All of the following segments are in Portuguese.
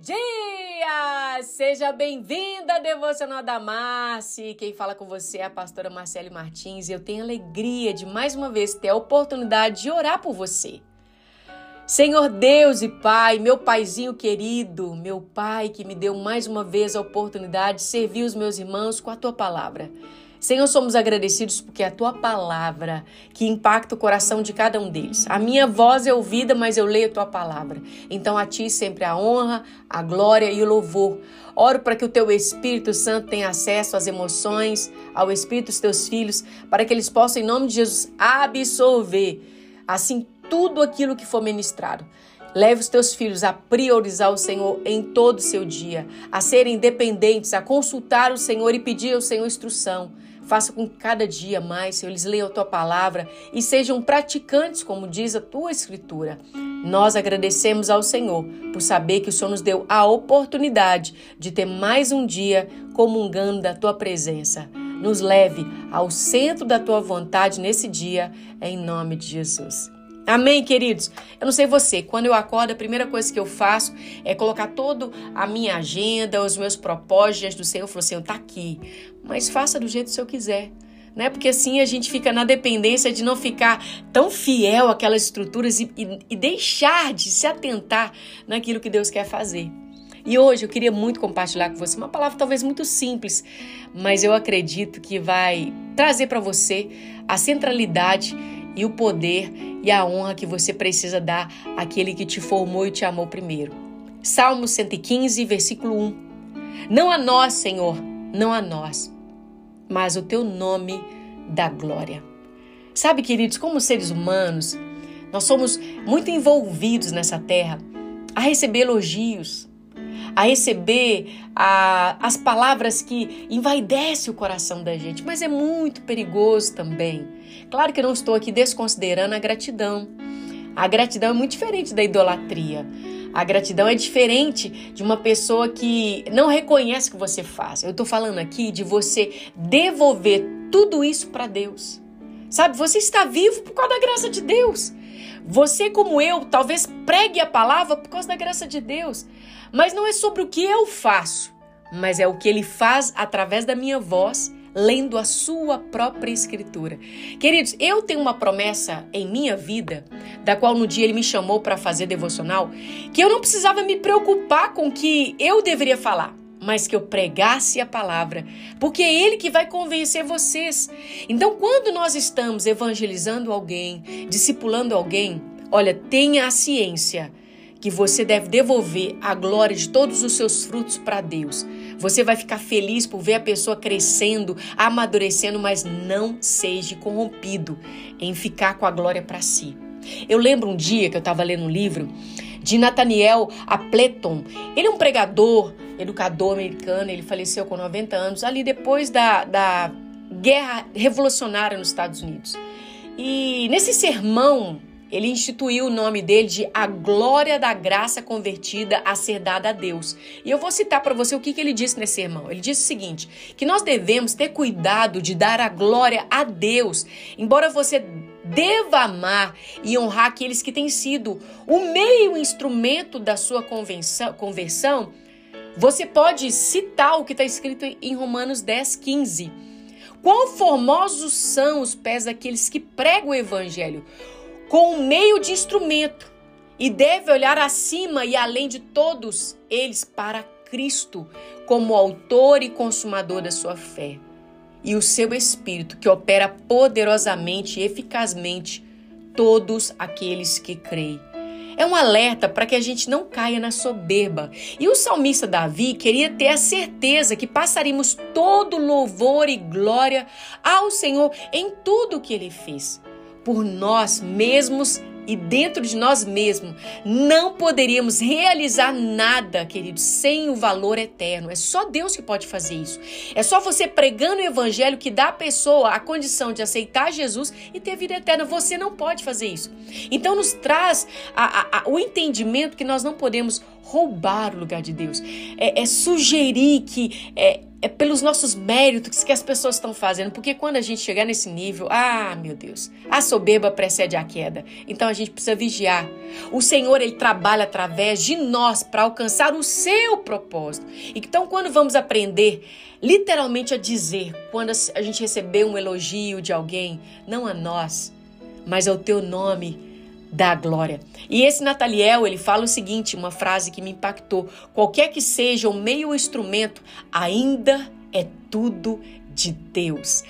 dia! Seja bem-vinda Devocional da Marci. Quem fala com você é a pastora Marcele Martins e eu tenho alegria de mais uma vez ter a oportunidade de orar por você. Senhor Deus e Pai, meu paizinho querido, meu Pai que me deu mais uma vez a oportunidade de servir os meus irmãos com a tua palavra. Senhor, somos agradecidos porque é a tua palavra que impacta o coração de cada um deles. A minha voz é ouvida, mas eu leio a tua palavra. Então a ti sempre a honra, a glória e o louvor. Oro para que o teu Espírito Santo tenha acesso às emoções, ao Espírito dos teus filhos, para que eles possam, em nome de Jesus, absorver assim tudo aquilo que for ministrado. Leve os teus filhos a priorizar o Senhor em todo o seu dia, a serem independentes, a consultar o Senhor e pedir ao Senhor instrução. Faça com que cada dia mais, Senhor, eles leiam a tua palavra e sejam praticantes, como diz a tua escritura. Nós agradecemos ao Senhor por saber que o Senhor nos deu a oportunidade de ter mais um dia comungando da tua presença. Nos leve ao centro da tua vontade nesse dia, em nome de Jesus. Amém, queridos? Eu não sei você, quando eu acordo, a primeira coisa que eu faço é colocar toda a minha agenda, os meus propósitos do Senhor. Eu falo, Senhor, tá aqui. Mas faça do jeito que o Senhor quiser. Né? Porque assim a gente fica na dependência de não ficar tão fiel àquelas estruturas e, e, e deixar de se atentar naquilo que Deus quer fazer. E hoje eu queria muito compartilhar com você uma palavra talvez muito simples, mas eu acredito que vai trazer para você a centralidade e o poder e a honra que você precisa dar àquele que te formou e te amou primeiro. Salmo 115, versículo 1. Não a nós, Senhor, não a nós, mas o teu nome da glória. Sabe, queridos, como seres humanos, nós somos muito envolvidos nessa terra a receber elogios, a receber a, as palavras que envaidecem o coração da gente, mas é muito perigoso também. Claro que eu não estou aqui desconsiderando a gratidão. A gratidão é muito diferente da idolatria. A gratidão é diferente de uma pessoa que não reconhece o que você faz. Eu estou falando aqui de você devolver tudo isso para Deus. Sabe, você está vivo por causa da graça de Deus. Você, como eu, talvez pregue a palavra por causa da graça de Deus. Mas não é sobre o que eu faço, mas é o que ele faz através da minha voz, lendo a sua própria escritura. Queridos, eu tenho uma promessa em minha vida, da qual no dia ele me chamou para fazer devocional, que eu não precisava me preocupar com o que eu deveria falar mas que eu pregasse a palavra, porque é Ele que vai convencer vocês. Então, quando nós estamos evangelizando alguém, discipulando alguém, olha, tenha a ciência que você deve devolver a glória de todos os seus frutos para Deus. Você vai ficar feliz por ver a pessoa crescendo, amadurecendo, mas não seja corrompido em ficar com a glória para si. Eu lembro um dia que eu estava lendo um livro de Nathaniel Apleton. Ele é um pregador, educador americano, ele faleceu com 90 anos, ali depois da, da guerra revolucionária nos Estados Unidos. E nesse sermão ele instituiu o nome dele de A Glória da Graça Convertida a Ser Dada a Deus. E eu vou citar para você o que, que ele disse nesse sermão. Ele disse o seguinte: que nós devemos ter cuidado de dar a glória a Deus, embora você deva amar e honrar aqueles que têm sido o meio instrumento da sua conversão. Você pode citar o que está escrito em Romanos 10, 15. Quão formosos são os pés daqueles que pregam o evangelho, com o meio de instrumento e deve olhar acima e além de todos eles para Cristo, como autor e consumador da sua fé, e o seu Espírito que opera poderosamente e eficazmente todos aqueles que creem. É um alerta para que a gente não caia na soberba. E o salmista Davi queria ter a certeza que passaríamos todo louvor e glória ao Senhor em tudo o que ele fez por nós mesmos e dentro de nós mesmos, não poderíamos realizar nada, querido, sem o valor eterno. É só Deus que pode fazer isso. É só você pregando o evangelho que dá à pessoa a condição de aceitar Jesus e ter vida eterna. Você não pode fazer isso. Então nos traz a, a, a, o entendimento que nós não podemos roubar o lugar de Deus. É, é sugerir que é, é pelos nossos méritos que as pessoas estão fazendo, porque quando a gente chegar nesse nível, ah, meu Deus, a soberba precede a queda. Então a gente precisa vigiar. O Senhor ele trabalha através de nós para alcançar o seu propósito. Então quando vamos aprender literalmente a dizer, quando a gente receber um elogio de alguém, não a nós, mas ao teu nome, da glória. E esse Nataliel, ele fala o seguinte, uma frase que me impactou: qualquer que seja o meio ou instrumento, ainda é tudo de Deus.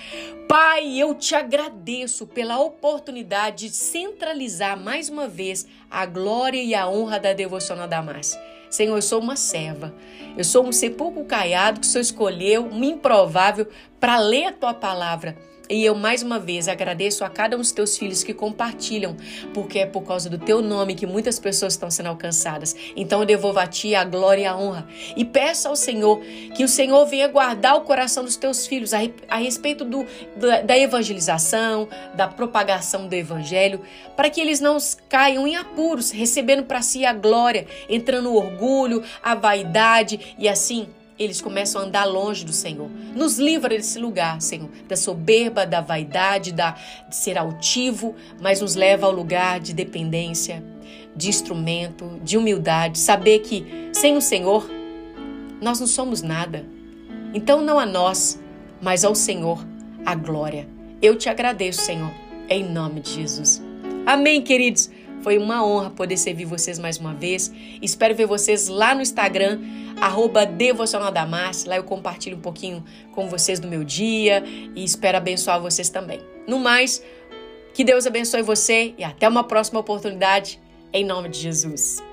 Pai, eu te agradeço pela oportunidade de centralizar mais uma vez a glória e a honra da devocional da Márcia. Senhor, eu sou uma serva. Eu sou um sepulcro caiado que o Senhor escolheu, um improvável, para ler a tua palavra e eu mais uma vez agradeço a cada um dos teus filhos que compartilham, porque é por causa do teu nome que muitas pessoas estão sendo alcançadas. Então eu devolvo a ti a glória e a honra. E peço ao Senhor que o Senhor venha guardar o coração dos teus filhos a, a respeito do, da, da evangelização, da propagação do evangelho, para que eles não caiam em apuros, recebendo para si a glória, entrando no orgulho, a vaidade e assim eles começam a andar longe do Senhor. Nos livra desse lugar, Senhor, da soberba, da vaidade, da, de ser altivo, mas nos leva ao lugar de dependência, de instrumento, de humildade, saber que sem o Senhor nós não somos nada. Então não a nós, mas ao Senhor a glória. Eu te agradeço, Senhor, em nome de Jesus. Amém, queridos. Foi uma honra poder servir vocês mais uma vez. Espero ver vocês lá no Instagram, arroba Lá eu compartilho um pouquinho com vocês do meu dia e espero abençoar vocês também. No mais, que Deus abençoe você e até uma próxima oportunidade, em nome de Jesus.